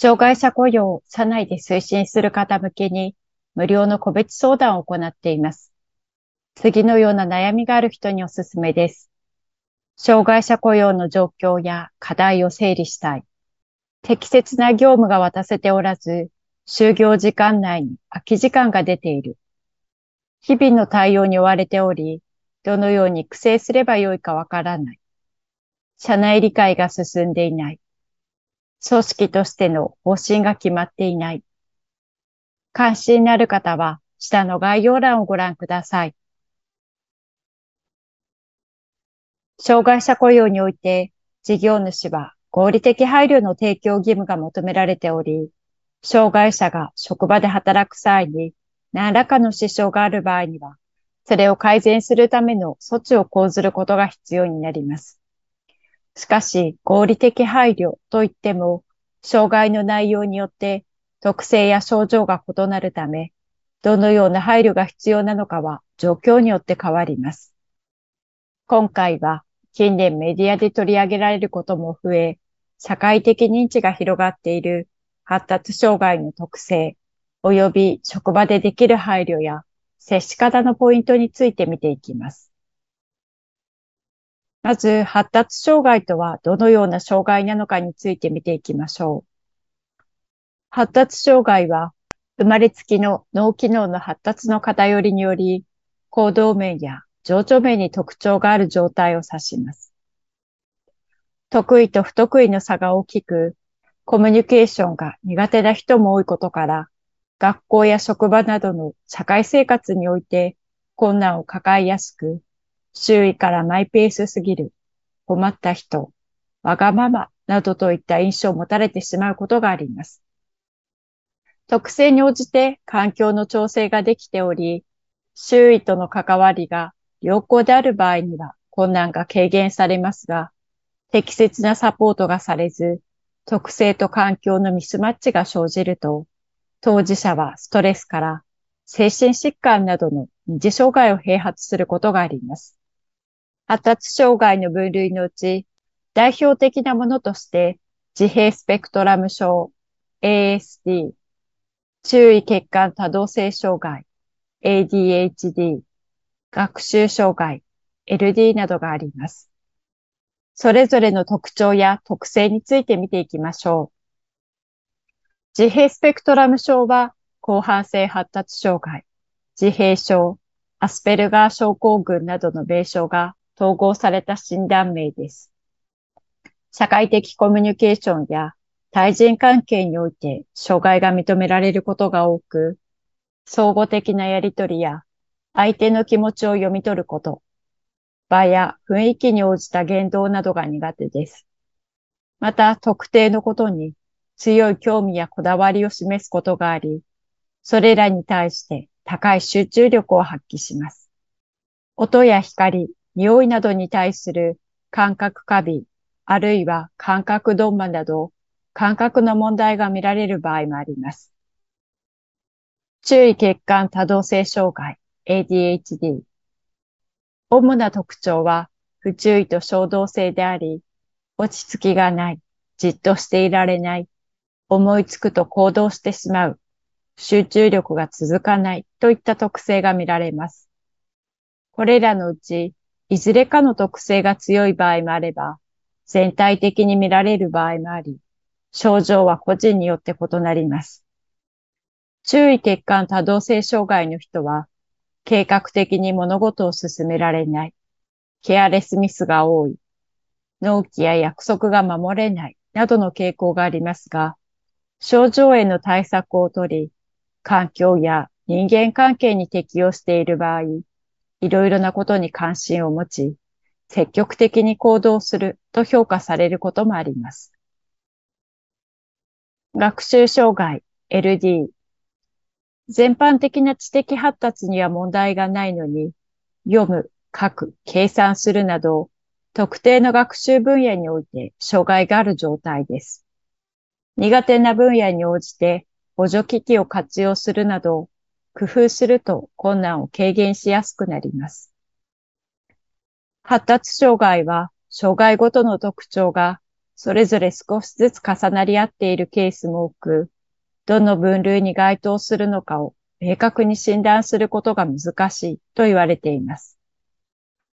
障害者雇用を社内で推進する方向けに無料の個別相談を行っています。次のような悩みがある人におすすめです。障害者雇用の状況や課題を整理したい。適切な業務が渡せておらず、就業時間内に空き時間が出ている。日々の対応に追われており、どのように育成すればよいかわからない。社内理解が進んでいない。組織としての方針が決まっていない。関心のある方は下の概要欄をご覧ください。障害者雇用において事業主は合理的配慮の提供義務が求められており、障害者が職場で働く際に何らかの支障がある場合には、それを改善するための措置を講ずることが必要になります。しかし、合理的配慮といっても、障害の内容によって特性や症状が異なるため、どのような配慮が必要なのかは状況によって変わります。今回は近年メディアで取り上げられることも増え、社会的認知が広がっている発達障害の特性、及び職場でできる配慮や接し方のポイントについて見ていきます。まず、発達障害とはどのような障害なのかについて見ていきましょう。発達障害は、生まれつきの脳機能の発達の偏りにより、行動面や情緒面に特徴がある状態を指します。得意と不得意の差が大きく、コミュニケーションが苦手な人も多いことから、学校や職場などの社会生活において困難を抱えやすく、周囲からマイペースすぎる、困った人、わがままなどといった印象を持たれてしまうことがあります。特性に応じて環境の調整ができており、周囲との関わりが良好である場合には困難が軽減されますが、適切なサポートがされず、特性と環境のミスマッチが生じると、当事者はストレスから精神疾患などの二次障害を併発することがあります。発達障害の分類のうち、代表的なものとして、自閉スペクトラム症、ASD、注意欠陥多動性障害、ADHD、学習障害、LD などがあります。それぞれの特徴や特性について見ていきましょう。自閉スペクトラム症は、広範性発達障害、自閉症、アスペルガー症候群などの名称が統合された診断名です。社会的コミュニケーションや対人関係において障害が認められることが多く、相互的なやりとりや相手の気持ちを読み取ること、場や雰囲気に応じた言動などが苦手です。また、特定のことに強い興味やこだわりを示すことがあり、それらに対して高い集中力を発揮します。音や光、匂いなどに対する感覚過敏、あるいは感覚ドンマなど、感覚の問題が見られる場合もあります。注意欠陥多動性障害、ADHD。主な特徴は、不注意と衝動性であり、落ち着きがない、じっとしていられない、思いつくと行動してしまう、集中力が続かないといった特性が見られます。これらのうち、いずれかの特性が強い場合もあれば、全体的に見られる場合もあり、症状は個人によって異なります。注意欠陥多動性障害の人は、計画的に物事を進められない、ケアレスミスが多い、納期や約束が守れない。などの傾向がありますが、症状への対策を取り、環境や人間関係に適応している場合、いろいろなことに関心を持ち、積極的に行動すると評価されることもあります。学習障害 LD 全般的な知的発達には問題がないのに、読む、書く、計算するなど、特定の学習分野において障害がある状態です。苦手な分野に応じて補助機器を活用するなど、工夫すると困難を軽減しやすくなります。発達障害は、障害ごとの特徴がそれぞれ少しずつ重なり合っているケースも多く、どの分類に該当するのかを明確に診断することが難しいと言われています。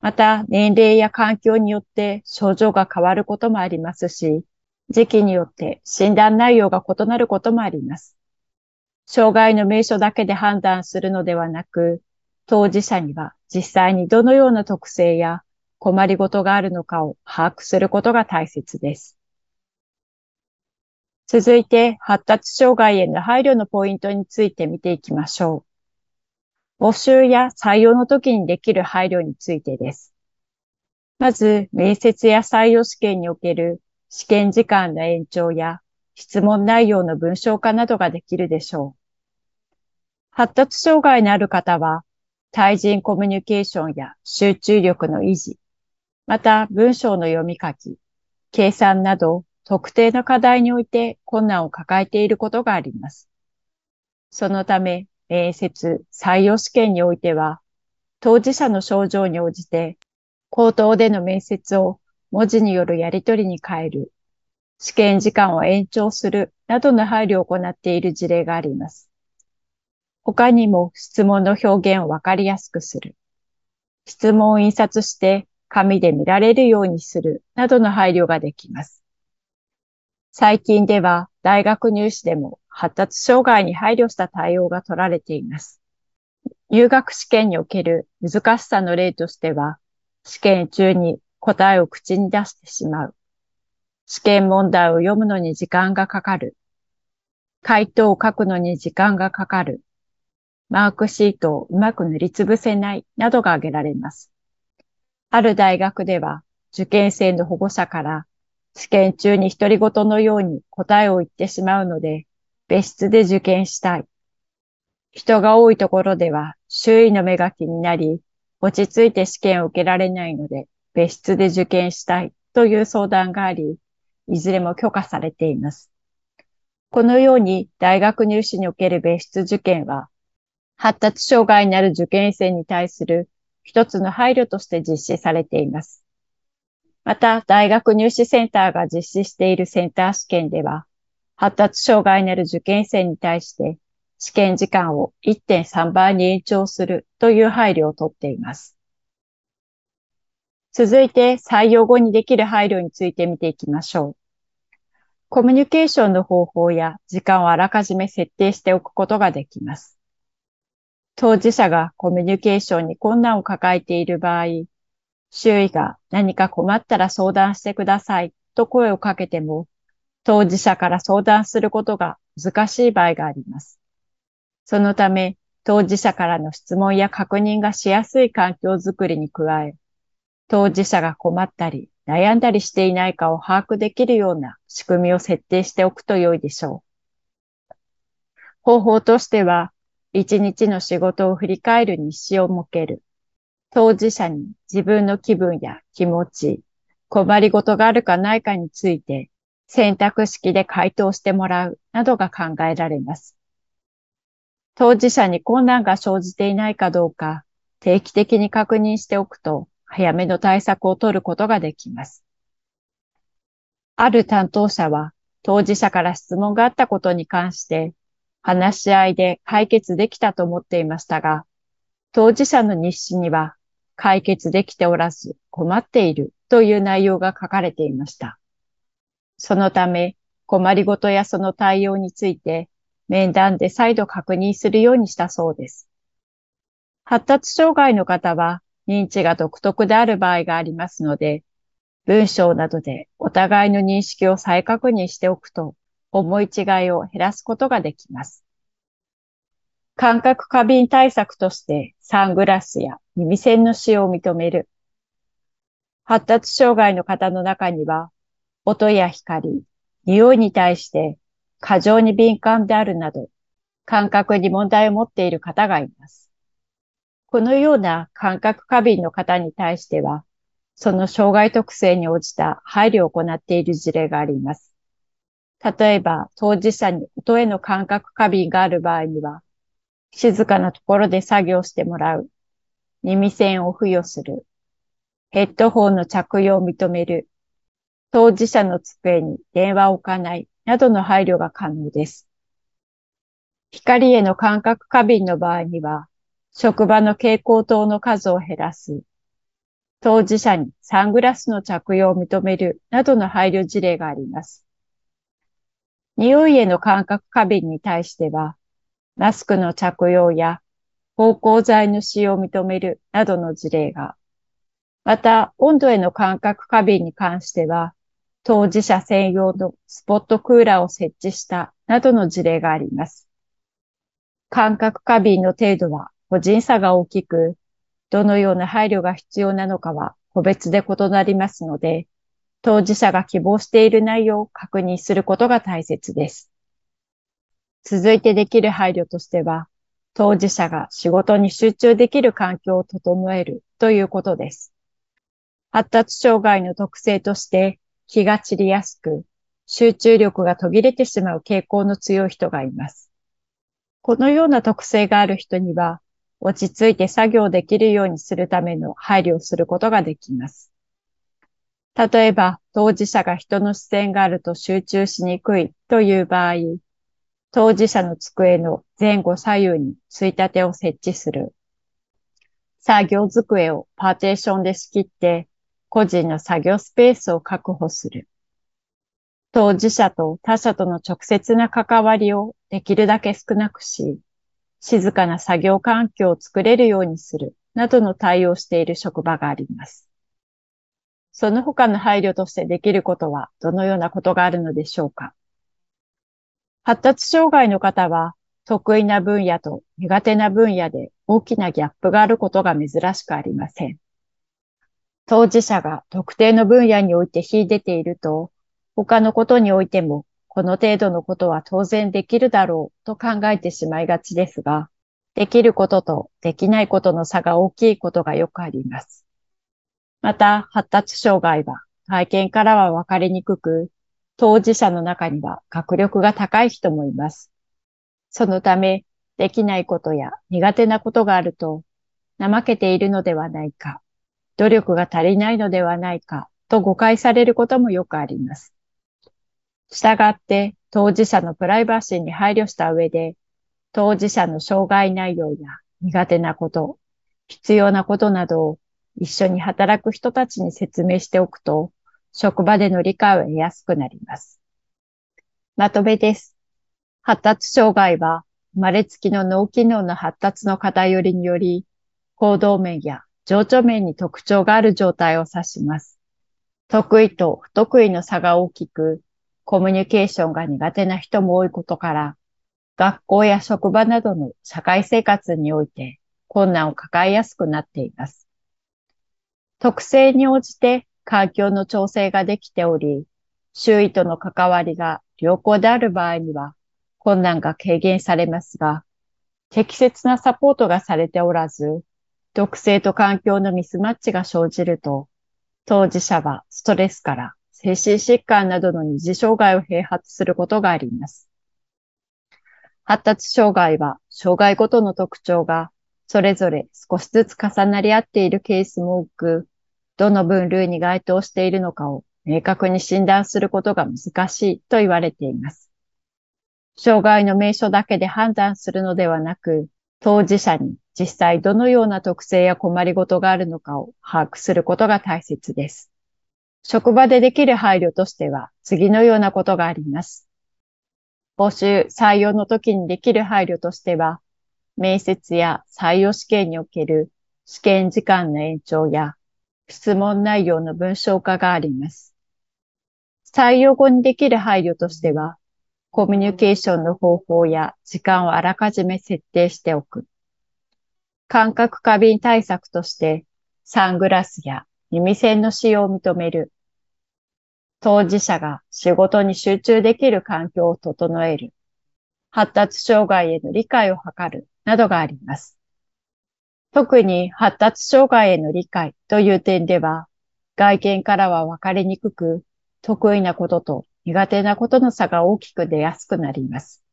また、年齢や環境によって症状が変わることもありますし、時期によって診断内容が異なることもあります。障害の名称だけで判断するのではなく、当事者には実際にどのような特性や困りごとがあるのかを把握することが大切です。続いて、発達障害への配慮のポイントについて見ていきましょう。募集や採用の時にできる配慮についてです。まず、面接や採用試験における試験時間の延長や質問内容の文章化などができるでしょう。発達障害のある方は、対人コミュニケーションや集中力の維持、また文章の読み書き、計算など特定の課題において困難を抱えていることがあります。そのため、面接、採用試験においては、当事者の症状に応じて、口頭での面接を文字によるやり取りに変える試験時間を延長するなどの配慮を行っている事例があります。他にも質問の表現をわかりやすくする。質問を印刷して紙で見られるようにするなどの配慮ができます。最近では大学入試でも発達障害に配慮した対応が取られています。入学試験における難しさの例としては、試験中に答えを口に出してしまう。試験問題を読むのに時間がかかる。回答を書くのに時間がかかる。マークシートをうまく塗りつぶせないなどが挙げられます。ある大学では受験生の保護者から試験中に独り言のように答えを言ってしまうので別室で受験したい。人が多いところでは周囲の目が気になり落ち着いて試験を受けられないので別室で受験したいという相談があり、いずれも許可されています。このように大学入試における別室受験は、発達障害になる受験生に対する一つの配慮として実施されています。また、大学入試センターが実施しているセンター試験では、発達障害になる受験生に対して試験時間を1.3倍に延長するという配慮をとっています。続いて採用後にできる配慮について見ていきましょう。コミュニケーションの方法や時間をあらかじめ設定しておくことができます。当事者がコミュニケーションに困難を抱えている場合、周囲が何か困ったら相談してくださいと声をかけても、当事者から相談することが難しい場合があります。そのため、当事者からの質問や確認がしやすい環境づくりに加え、当事者が困ったり悩んだりしていないかを把握できるような仕組みを設定しておくと良いでしょう。方法としては、一日の仕事を振り返る日誌を設ける。当事者に自分の気分や気持ち、困りごとがあるかないかについて選択式で回答してもらうなどが考えられます。当事者に困難が生じていないかどうか定期的に確認しておくと早めの対策を取ることができます。ある担当者は当事者から質問があったことに関して話し合いで解決できたと思っていましたが、当事者の日誌には解決できておらず困っているという内容が書かれていました。そのため困りごとやその対応について面談で再度確認するようにしたそうです。発達障害の方は認知が独特である場合がありますので、文章などでお互いの認識を再確認しておくと思い違いを減らすことができます。感覚過敏対策としてサングラスや耳栓の使用を認める。発達障害の方の中には、音や光、匂いに対して過剰に敏感であるなど、感覚に問題を持っている方がいます。このような感覚過敏の方に対しては、その障害特性に応じた配慮を行っている事例があります。例えば、当事者に音への感覚過敏がある場合には、静かなところで作業してもらう、耳栓を付与する、ヘッドホンの着用を認める、当事者の机に電話を置かないなどの配慮が可能です。光への感覚過敏の場合には、職場の蛍光灯の数を減らす、当事者にサングラスの着用を認めるなどの配慮事例があります。匂いへの感覚過敏に対しては、マスクの着用や芳香剤の使用を認めるなどの事例が、また温度への感覚過敏に関しては、当事者専用のスポットクーラーを設置したなどの事例があります。感覚過敏の程度は個人差が大きく、どのような配慮が必要なのかは個別で異なりますので、当事者が希望している内容を確認することが大切です。続いてできる配慮としては、当事者が仕事に集中できる環境を整えるということです。発達障害の特性として気が散りやすく、集中力が途切れてしまう傾向の強い人がいます。このような特性がある人には、落ち着いて作業できるようにするための配慮をすることができます。例えば、当事者が人の視線があると集中しにくいという場合、当事者の机の前後左右についたてを設置する。作業机をパーテーションで仕切って、個人の作業スペースを確保する。当事者と他者との直接な関わりをできるだけ少なくし、静かな作業環境を作れるようにするなどの対応している職場があります。その他の配慮としてできることはどのようなことがあるのでしょうか？発達障害の方は得意な分野と苦手な分野で大きなギャップがあることが珍しくありません。当事者が特定の分野において秀でていると、他のことにおいてもこの程度のことは当然できるだろうと考えてしまいがちですが、できることとできないことの差が大きいことがよくあります。また、発達障害は体験からは分かりにくく、当事者の中には学力が高い人もいます。そのため、できないことや苦手なことがあると、怠けているのではないか、努力が足りないのではないかと誤解されることもよくあります。したがって当事者のプライバシーに配慮した上で、当事者の障害内容や苦手なこと、必要なことなどを一緒に働く人たちに説明しておくと、職場での理解を得やすくなります。まとめです。発達障害は、生まれつきの脳機能の発達の偏りにより、行動面や情緒面に特徴がある状態を指します。得意と不得意の差が大きく、コミュニケーションが苦手な人も多いことから、学校や職場などの社会生活において困難を抱えやすくなっています。特性に応じて環境の調整ができており、周囲との関わりが良好である場合には困難が軽減されますが、適切なサポートがされておらず、特性と環境のミスマッチが生じると、当事者はストレスから精神疾患などの二次障害を併発することがあります。発達障害は、障害ごとの特徴がそれぞれ少しずつ重なり合っているケースも多く、どの分類に該当しているのかを明確に診断することが難しいと言われています。障害の名称だけで判断するのではなく、当事者に実際どのような特性や困りごとがあるのかを把握することが大切です。職場でできる配慮としては次のようなことがあります。募集、採用の時にできる配慮としては、面接や採用試験における試験時間の延長や質問内容の文章化があります。採用後にできる配慮としては、コミュニケーションの方法や時間をあらかじめ設定しておく。感覚過敏対策として、サングラスや耳栓の使用を認める。当事者が仕事に集中できる環境を整える。発達障害への理解を図るなどがあります。特に発達障害への理解という点では、外見からは分かりにくく、得意なことと苦手なことの差が大きく出やすくなります。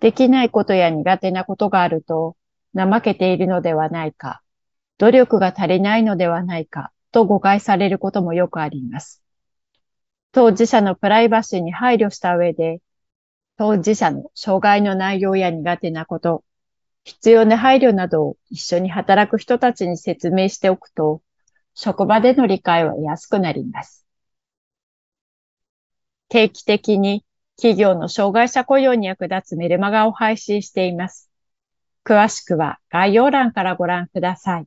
できないことや苦手なことがあると、怠けているのではないか、努力が足りないのではないかと誤解されることもよくあります。当事者のプライバシーに配慮した上で、当事者の障害の内容や苦手なこと、必要な配慮などを一緒に働く人たちに説明しておくと、職場での理解は安くなります。定期的に企業の障害者雇用に役立つメルマガを配信しています。詳しくは概要欄からご覧ください。